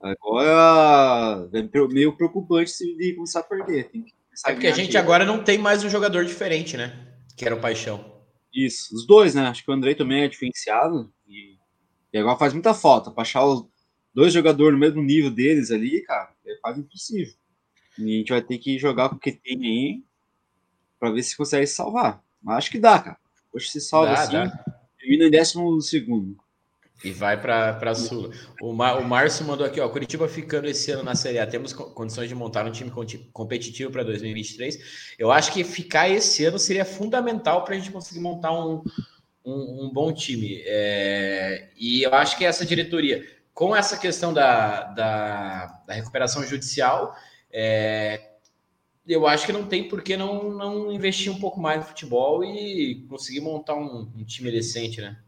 agora é meio preocupante se de começar a perder. Tem que é porque a gente agora não tem mais um jogador diferente, né? Que era o paixão. Isso, os dois, né? Acho que o Andrei também é diferenciado e, e agora faz muita falta. Para achar os dois jogadores no mesmo nível deles ali, cara, é quase impossível. E a gente vai ter que jogar com o que tem aí para ver se consegue salvar. Mas acho que dá, cara. Hoje se salva dá, assim, dá. termina em décimo segundo. E vai para a Sula. O, Mar, o Márcio mandou aqui, ó. Curitiba ficando esse ano na Série A. Temos condições de montar um time competitivo para 2023. Eu acho que ficar esse ano seria fundamental para a gente conseguir montar um, um, um bom time. É, e eu acho que essa diretoria com essa questão da, da, da recuperação judicial, é, eu acho que não tem por que não, não investir um pouco mais no futebol e conseguir montar um, um time decente, né?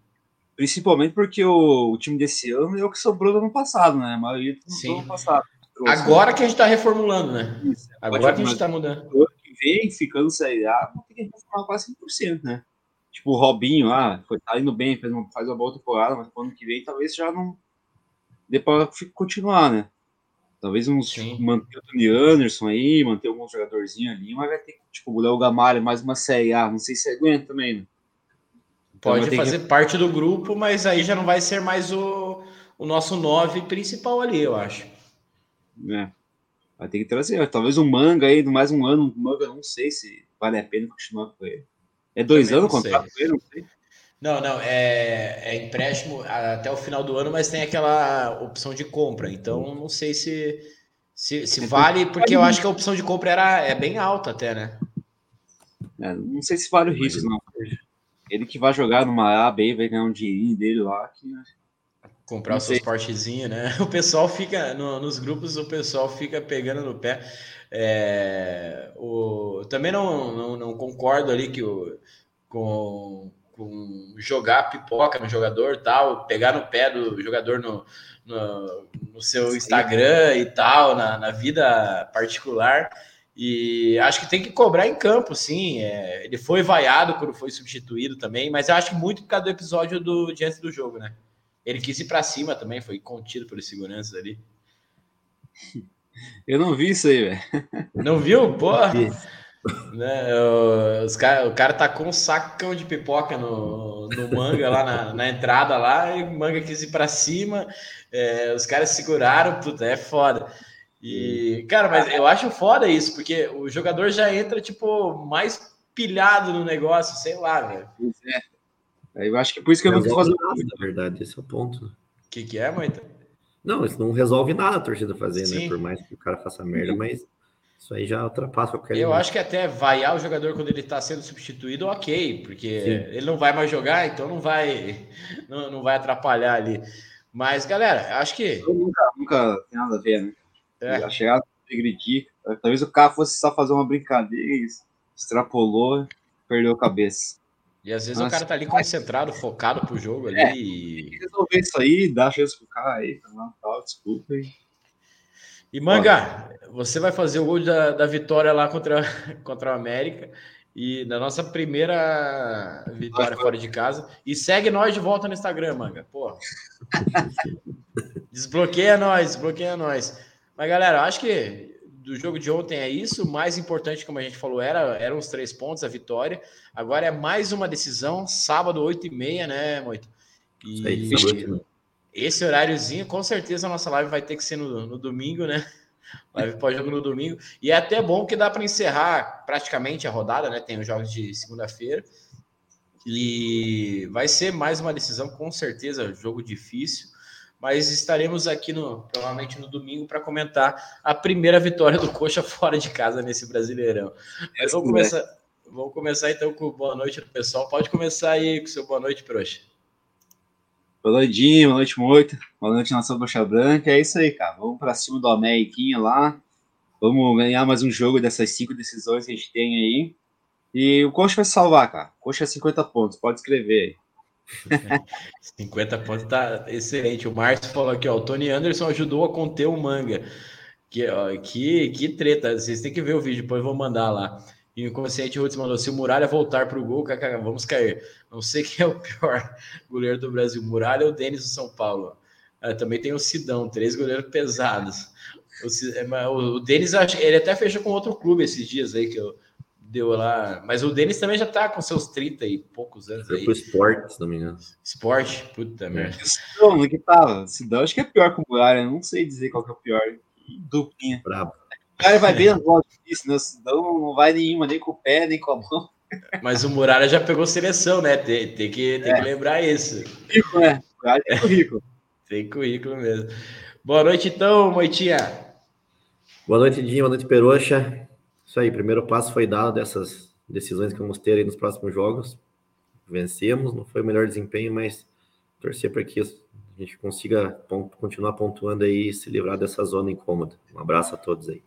Principalmente porque o, o, time desse ano é o que sobrou do ano passado, né? A maioria do ano passado. Trouxe, Agora né? que a gente está reformulando, né? Isso, Agora que a gente está mudando. O que vem ficando Série A, não tem que reformular quase 100%, né? Tipo, o Robinho, ah, foi, tá indo bem, fez uma, faz uma boa temporada, mas ano que vem talvez já não, dê para continuar, né? Talvez uns tipo, manter o Tony Anderson aí, manter alguns jogadorzinhos ali, mas vai ter que, tipo, o Léo Gamalho, mais uma série A, não sei se aguenta também, né? Então Pode fazer que... parte do grupo, mas aí já não vai ser mais o, o nosso nove principal ali, eu acho. É. Vai ter que trazer, talvez um manga aí, mais um ano, um manga, não sei se vale a pena continuar com ele. É dois Também anos o contrato com ele, não sei. Não, não, é, é, empréstimo até o final do ano, mas tem aquela opção de compra. Então, não sei se, se, se vale, porque eu acho que a opção de compra era, é bem alta até, né? É, não sei se vale o risco, não. Ele que vai jogar numa A, B, vai ganhar um dinheirinho dele lá. Que... Comprar o seu esportezinho, né? O pessoal fica, no, nos grupos, o pessoal fica pegando no pé. É, o, também não, não, não concordo ali que o, com com jogar pipoca no jogador tal, pegar no pé do jogador no, no, no seu Instagram e tal, na, na, vida particular. E acho que tem que cobrar em campo, sim. É, ele foi vaiado quando foi substituído também, mas eu acho que muito por causa do episódio do diante do jogo, né? Ele quis ir para cima também, foi contido pelos seguranças ali. Eu não vi isso aí, velho. Não viu? Porra! Né? Os cara, o cara tá com um sacão de pipoca no, no manga lá na, na entrada lá, e o manga quis ir para cima, é, os caras seguraram, puta, é foda. E, cara, mas eu acho foda isso, porque o jogador já entra, tipo, mais pilhado no negócio, sei lá, velho. É. Eu acho que é por isso que eu não tô fazendo nada, na verdade, esse é o ponto. O que, que é, Moita? Não, isso não resolve nada a torcida fazer, né? Por mais que o cara faça merda, mas Isso aí já ultrapassa qualquer. Eu limite. acho que até vaiar o jogador quando ele está sendo substituído, ok, porque Sim. ele não vai mais jogar, então não vai, não, não vai atrapalhar ali. Mas, galera, acho que. Eu nunca, nunca tem nada a ver, né? É. A chegada do. Talvez o cara fosse só fazer uma brincadeira, extrapolou, perdeu a cabeça. E às vezes Nossa, o cara tá ali concentrado, focado pro jogo ali. É, e... resolver isso aí, dá chance pro cara aí, tal, desculpa aí. E Manga, você vai fazer o gol da, da vitória lá contra, contra o América e na nossa primeira vitória fora de casa. E segue nós de volta no Instagram, Manga. Pô. desbloqueia nós, desbloqueia nós. Mas galera, acho que do jogo de ontem é isso. O mais importante, como a gente falou, era eram os três pontos, a vitória. Agora é mais uma decisão, sábado, 8h30, né, Moito? E... Isso aí, esse horáriozinho, com certeza a nossa live vai ter que ser no, no domingo, né? Live pós-jogo no domingo. E é até bom que dá para encerrar praticamente a rodada, né? Tem os jogos de segunda-feira. E vai ser mais uma decisão, com certeza, jogo difícil. Mas estaremos aqui no, provavelmente no domingo para comentar a primeira vitória do Coxa fora de casa nesse Brasileirão. Mas vamos começar, vamos começar então com boa noite do pessoal. Pode começar aí com seu boa noite, Proxa. Boa noite, boa noite, Moita. Boa noite, nossa Bocha Branca. É isso aí, cara. Vamos para cima do Ameriquinha lá. Vamos ganhar mais um jogo dessas cinco decisões que a gente tem aí. E o Coxa vai salvar, cara. Coxa é 50 pontos, pode escrever aí. 50 pontos tá excelente. O Márcio falou aqui, ó. O Tony Anderson ajudou a conter o manga. Que, ó, que, que treta. Vocês têm que ver o vídeo, depois vou mandar lá. E o inconsciente Roots mandou: se o Muralha voltar para o gol, vamos cair. Não sei quem é o pior goleiro do Brasil, Muralha ou Denis do São Paulo. Ah, também tem o Sidão, três goleiros pesados. O, é, o Denis, ele até fechou com outro clube esses dias aí que eu deu lá. Mas o Denis também já tá com seus 30 e poucos anos Foi aí. Foi pro esporte, se não me engano. Esporte? Puta merda. Sidão, no que tava? Sidão acho que é pior que o Muralha, não sei dizer qual que é o pior. Duplinha. Brabo. O cara vai bem nas difíceis, né? Senão não vai nenhuma, nem com o pé, nem com a mão. Mas o Muralha já pegou seleção, né? Tem, tem, que, tem é. que lembrar isso. Rico, né? Tem currículo. tem currículo mesmo. Boa noite, então, Moitinha. Boa noite, Dinho. Boa noite, Peroxa. Isso aí, primeiro passo foi dado dessas decisões que vamos ter aí nos próximos jogos. Vencemos, não foi o melhor desempenho, mas torcer para que a gente consiga continuar pontuando aí e se livrar dessa zona incômoda. Um abraço a todos aí.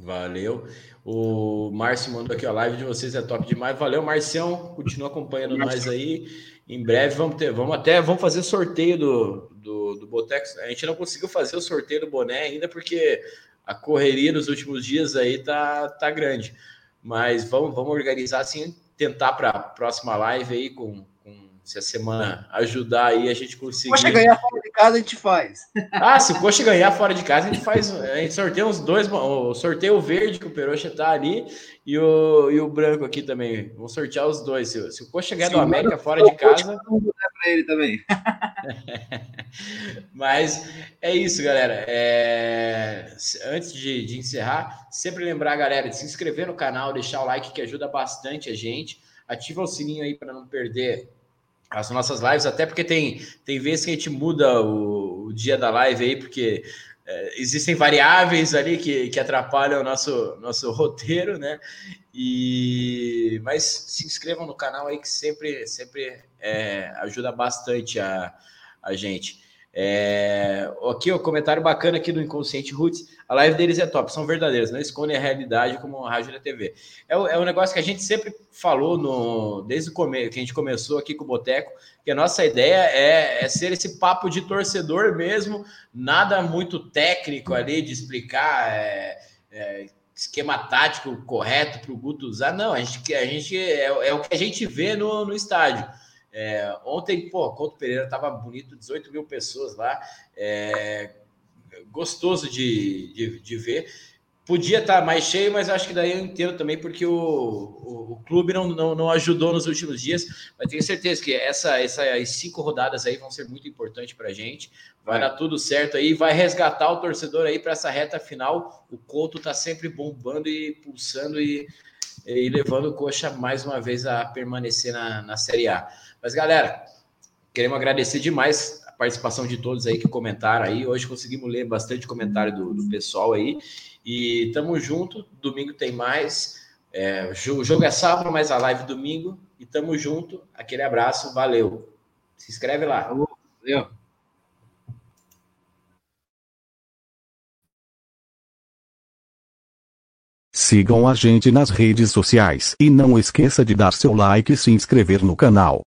Valeu. O Márcio mandou aqui, a live de vocês é top demais. Valeu, Marcião. Continua acompanhando nós aí. Em breve vamos ter, vamos até, vamos fazer sorteio do, do, do Botex. A gente não conseguiu fazer o sorteio do boné ainda porque a correria nos últimos dias aí tá, tá grande. Mas vamos, vamos organizar assim, tentar para a próxima live aí com, se a semana ajudar aí, a gente conseguir. Coxa ganhar casa, a gente faz. Ah, se o Coxa ganhar fora de casa, a gente faz. A gente sorteia uns dois. O sorteio verde, que o Peroxa tá ali, e o, e o branco aqui também. Vamos sortear os dois. Se, se o Coxa ganhar do América fora de casa. para ele também. Mas é isso, galera. É... Antes de, de encerrar, sempre lembrar, galera, de se inscrever no canal, deixar o like que ajuda bastante a gente. Ativa o sininho aí para não perder as nossas lives, até porque tem, tem vezes que a gente muda o, o dia da live aí, porque é, existem variáveis ali que, que atrapalham o nosso, nosso roteiro, né? E, mas se inscrevam no canal aí que sempre, sempre é, ajuda bastante a, a gente. É, aqui, o comentário bacana aqui do Inconsciente Roots. A live deles é top, são verdadeiras, não escondem a realidade como a rádio da TV. É, é um negócio que a gente sempre falou no, desde o começo, que a gente começou aqui com o Boteco, que a nossa ideia é, é ser esse papo de torcedor mesmo, nada muito técnico ali de explicar. É, é, esquema tático correto para o Guto usar, não, a gente, a gente é, é o que a gente vê no, no estádio. É, ontem, pô, Couto Pereira tava bonito, 18 mil pessoas lá, é, gostoso de, de, de, ver. Podia estar tá mais cheio, mas acho que daí eu entendo também, porque o, o, o, clube não, não, não ajudou nos últimos dias. Mas tenho certeza que essa, essas cinco rodadas aí vão ser muito importantes para a gente. Vai, vai dar tudo certo aí, vai resgatar o torcedor aí para essa reta final. O Couto tá sempre bombando e pulsando e, e levando o Coxa mais uma vez a permanecer na, na Série A. Mas, galera, queremos agradecer demais a participação de todos aí que comentaram aí. Hoje conseguimos ler bastante comentário do, do pessoal aí. E tamo junto. Domingo tem mais. É, o jogo é sábado, mas a live domingo. E tamo junto. Aquele abraço, valeu. Se inscreve lá. Valeu. Sigam a gente nas redes sociais e não esqueça de dar seu like e se inscrever no canal.